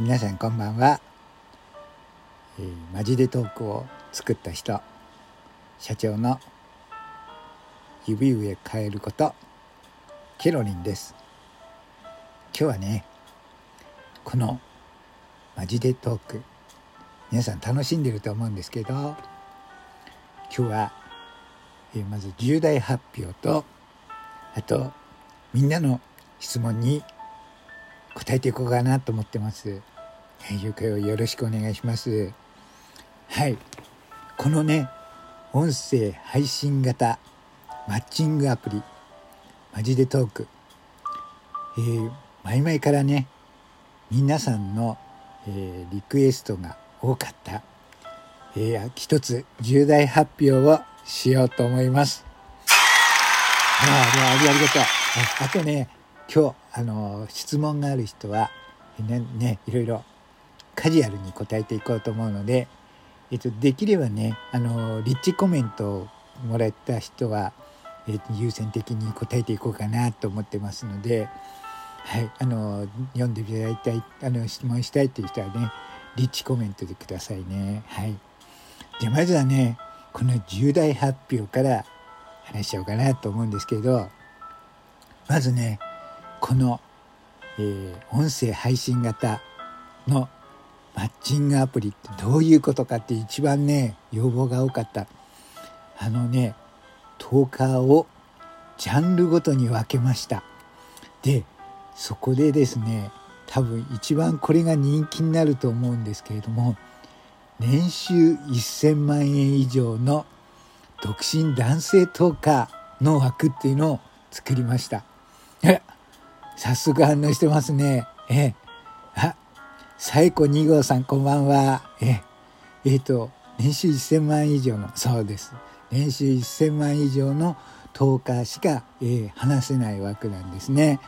皆さんこんばんは、えー、マジでトークを作った人社長の指上変えることケロリンです今日はねこのマジでトーク皆さん楽しんでると思うんですけど今日は、えー、まず重大発表とあとみんなの質問に答えていこうかなと思ってます。はい、よくよろしくお願いします。はい。このね、音声配信型マッチングアプリ、マジでトーク。えー、前々からね、皆さんの、えー、リクエストが多かった、えー、一つ重大発表をしようと思います。ああ、ありがとう。あとね、今日あの質問がある人はねねいろいろカジュアルに答えていこうと思うので、えっと、できればねあのリッチコメントをもらった人は、えっと、優先的に答えていこうかなと思ってますので、はい、あの読んでいただいたいあの質問したいという人はねリッチコメントでくださいね。はい、じゃまずはねこの重大発表から話しちゃおうかなと思うんですけどまずねこの、えー、音声配信型のマッチングアプリってどういうことかって一番ね要望が多かったあのねトーカーをジャンルごとに分けましたでそこでですね多分一番これが人気になると思うんですけれども年収1000万円以上の独身男性トーカーの枠っていうのを作りました。早速反応してますね。えあ、最古2号さんこんばんは。ええー、と、年収1000万以上の、そうです。年収1000万以上のトーカーしか、えー、話せない枠なんですね。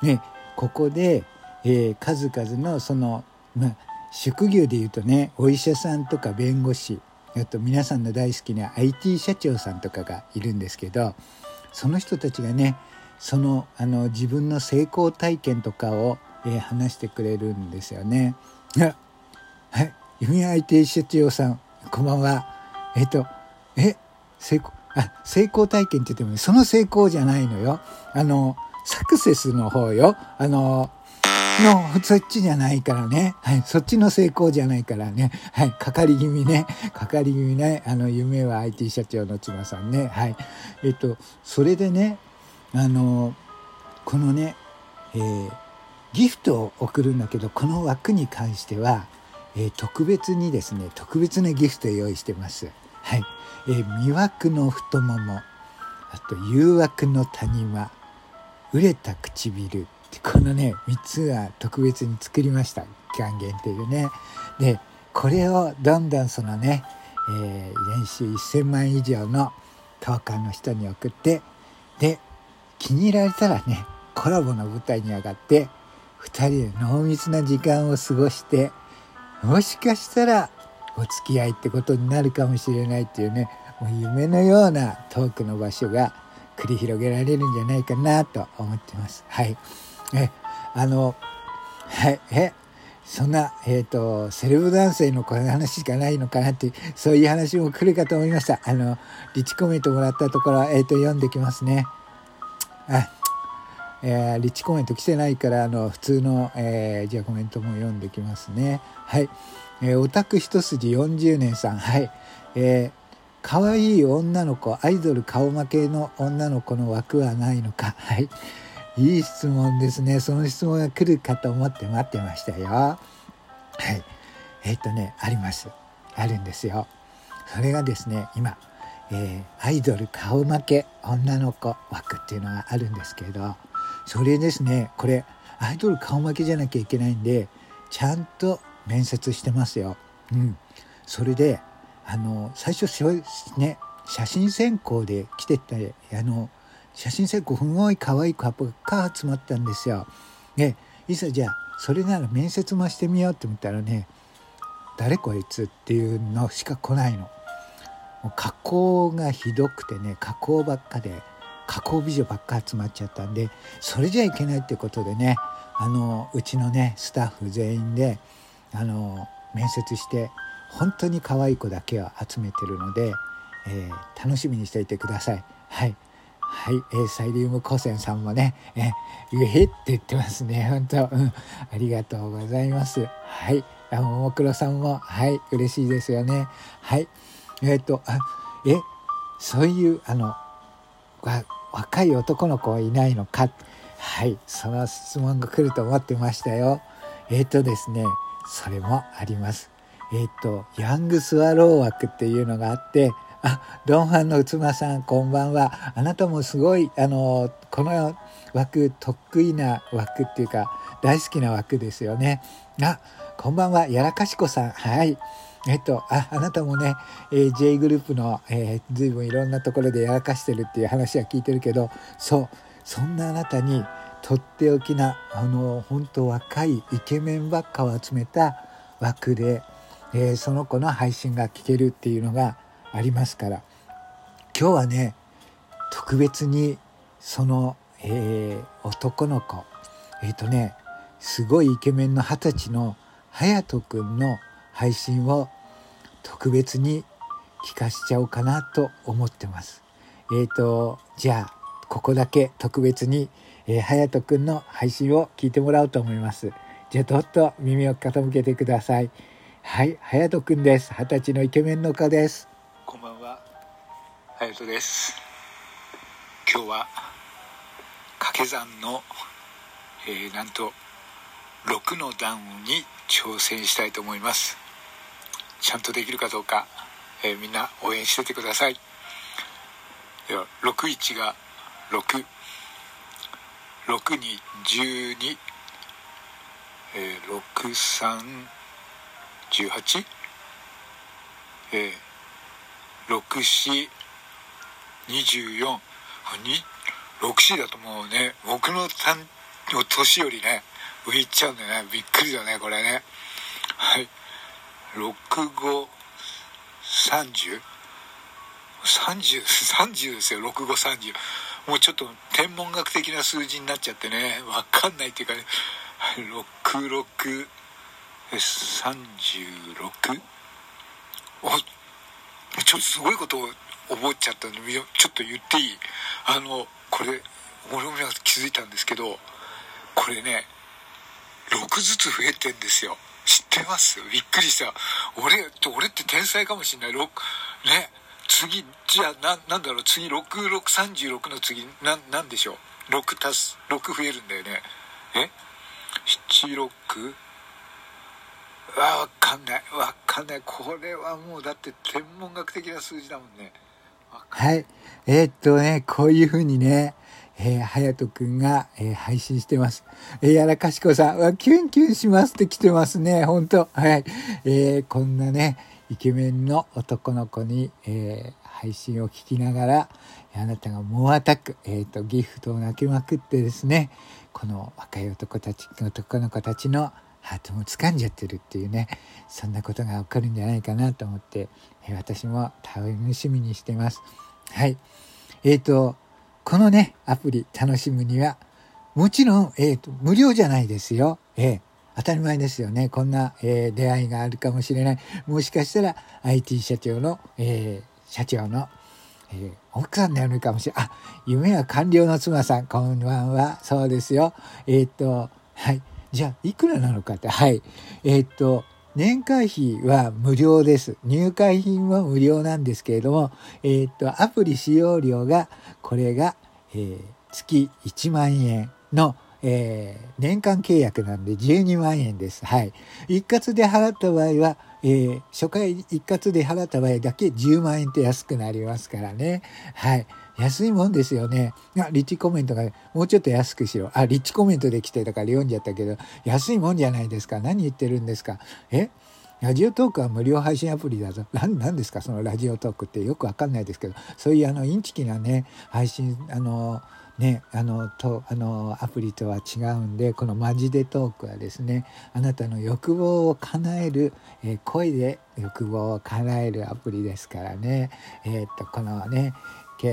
ね、ここで、えー、数々のその、まあ、職業で言うとね、お医者さんとか弁護士、あと皆さんの大好きな IT 社長さんとかがいるんですけど、その人たちがね、そのあの自分の成功体験とかを、えー、話してくれるんですよね。はい、弓 IT 社長さんこんばんは。えっ、ー、とえ成功あ成功体験って言っても、ね、その成功じゃないのよ。あのサクセスの方よ。あのの、そっちじゃないからね。はい。そっちの成功じゃないからね。はい。かかり気味ね。かかり気味ね。あの、夢は IT 社長の妻さんね。はい。えっと、それでね、あのこのね、えー、ギフトを送るんだけどこの枠に関しては、えー、特別にですね特別なギフト用意してます。はい、えー、魅惑の太ももあと誘惑の谷間熟れた唇ってこのね3つは特別に作りました期間限定でね。でこれをどんどんそのね、えー、年収1,000万以上のトーカーの人に送ってで気に入られたらねコラボの舞台に上がって2人で濃密な時間を過ごしてもしかしたらお付き合いってことになるかもしれないっていうねもう夢のようなトークの場所が繰り広げられるんじゃないかなと思ってます。はい。え、あの、はい、え、そんな、えっ、ー、と、セレブ男性のこの話しかないのかなって、そういう話も来るかと思いました。あの、リチコメントもらったところ、えっ、ー、と、読んできますね。あえー、リッチコメント来てないからあの普通の、えー、じゃあコメントも読んできますね。はい、えー、オタク一筋40年さん。はい。えー、可愛い女の子アイドル顔負けの女の子の枠はないのか。はい。いい質問ですね。その質問が来るかと思って待ってましたよ。はい。えっ、とねあります。あるんですよ。それがですね今えー、アイドル顔負け女の子枠っていうのがあるんですけどそれですねこれアイドル顔負けじゃなきゃいけないんでちゃんと面接してますよ。うん、それであの最初ね写真選考で来てたあの写真選考すごい可愛いカップが集まったんですよ。でいざじゃあそれなら面接もしてみようって思ったらね誰こいつっていうのしか来ないの。もう加工がひどくてね加工ばっかで加工美女ばっか集まっちゃったんでそれじゃいけないってことでねあのうちのねスタッフ全員であの面接して本当に可愛い子だけを集めてるので、えー、楽しみにしていてください。はいはい、えー、サイリウム古銭さんもね、えー、うへって言ってますね。本当、うん、ありがとうございます。はい、あももクロさんも、はい、嬉しいですよね。はい、えっ、ー、と、あ、え、そういう、あの、若い男の子はいないのか？はい、その質問が来ると思ってましたよ。えっ、ー、とですね、それもあります。えっ、ー、と、ヤングスワロー枠っていうのがあって、あ、ドンファンのつまさん、こんばんは。あなたもすごい、あの、この枠、得意な枠っていうか、大好きな枠ですよね。あ、こんばんは、やらかしこさん。はい。えっと、あ、あなたもね、えー、J グループの、えー、随分いろんなところでやらかしてるっていう話は聞いてるけど、そう、そんなあなたに、とっておきな、あの、本当若いイケメンばっかを集めた枠で、えー、その子の配信が聞けるっていうのが、ありますから今日はね特別にその、えー、男の子えっ、ー、とねすごいイケメンの二十歳の隼人くんの配信を特別に聞かしちゃおうかなと思ってます。えっ、ー、とじゃあここだけ特別に、えー、隼人くんの配信を聞いてもらおうと思います。じゃあどっと耳を傾けてください。はい、隼人くんです。二十歳のイケメンの子です。こんばんは、隼人です。今日は掛け算の、えー、なんと6の段に挑戦したいと思います。ちゃんとできるかどうか、えー、みんな応援しててください。では61が6、6に12、えー、63、18、えー6424 64だともうね僕の年よりね上行っちゃうんだよねびっくりだねこれね。はい。6530 30, 30ですよ6530もうちょっと天文学的な数字になっちゃってね。分かんないっていうかね。6636おちょっとすごいことを覚えちゃったんでちょっと言っていい？あのこれ俺も気づいたんですけどこれね6ずつ増えてんですよ。知ってますびっくりした。俺俺って天才かもしんない。6ね。次じゃあななんだろう。次6636の次ななんでしょう。6足す6増えるんだよね。え？76わわかんない。わかんない。これはもうだって天文学的な数字だもんね。はい。えー、っとねこういうふうにねえー、はやとくんが、えー、配信してます。えー、やらかしこさん、わ、キュンキュンしますって来てますね、ほんと。はい。えー、こんなね、イケメンの男の子に、えー、配信を聞きながら、あなたが猛アタック、えっ、ー、と、ギフトを泣きまくってですね、この若い男たち、男の子たちのハートも掴んじゃってるっていうねそんなことが起こるんじゃないかなと思って、え私も楽しみにしてますはいえっ、ー、とこのねアプリ楽しむにはもちろん、えーと、無料じゃないですよ、えー、当たり前ですよねこんな、えー、出会いがあるかもしれないもしかしたら IT 社長の、えー、社長のえー、奥さんになるかもしれない。あ、夢は官僚の妻さん、こんばんは。そうですよ。えっ、と、はい。じゃあいくらなのかってはいえ、っと年会費は無料です。入会品は無料なんですけれども、えー、っと、アプリ使用料が、これが、えー、月1万円の、えー、年間契約なんで12万円です。はい。一括で払った場合は、えー、初回一括で払った場合だけ10万円と安くなりますからね。はい。安いもんですよね。あ、リッチコメントが、もうちょっと安くしろ。あ、リッチコメントで来てたから読んじゃったけど、安いもんじゃないですか。何言ってるんですか。え？ラジオトークは無料配信アプリだぞ。何ですか？そのラジオトークってよくわかんないですけど、そういうあのインチキなね、配信、あの、ね、あのとあのアプリとは違うんでこの「マジでトーク」はですねあなたの欲望を叶える、えー、声で欲望を叶えるアプリですからね、えー、っとこのね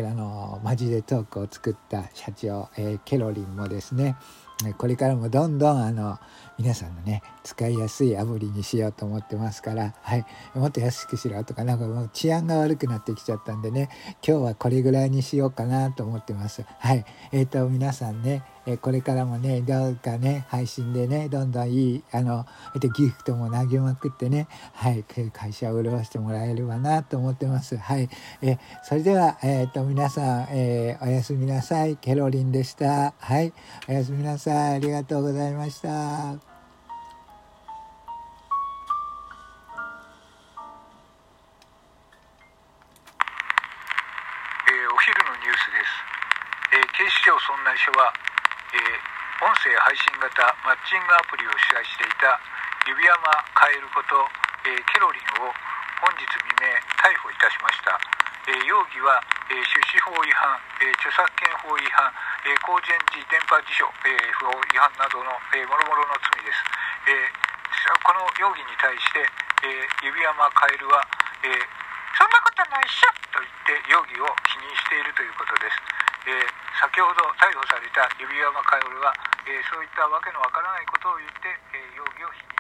あのマジでトークを作った社長、えー、ケロリンもですねこれからもどんどんあの皆さんのね使いやすいアプリにしようと思ってますから、はい、もっと安くしろとかなんかもう治安が悪くなってきちゃったんでね今日はこれぐらいにしようかなと思ってます。はい。えーと、皆さんねえこれからもねどうかね配信でねどんどんいいあのギフトも投げまくってねはい。会社を潤してもらえればなと思ってます。はい。えそれではえっ、ー、と皆さん、えー、おやすみなさい。ケロリンでした。はい。おやすみなさい。ありがとうございました。警視庁村内署は、えー、音声配信型マッチングアプリを主催していた指山カエルこと、えー、ケロリンを本日未明逮捕いたしました、えー、容疑は、え趣旨法違反、え著作権法違反、え公然時電波辞書、え法違反などの、えー、もろもろの罪です、えこの容疑に対して、え指山カエルは、えそんなことないっしょと言って容疑を否認しているということです。えー、先ほど逮捕された指輪間薫は、えー、そういったわけのわからないことを言ってえー、容疑を否認。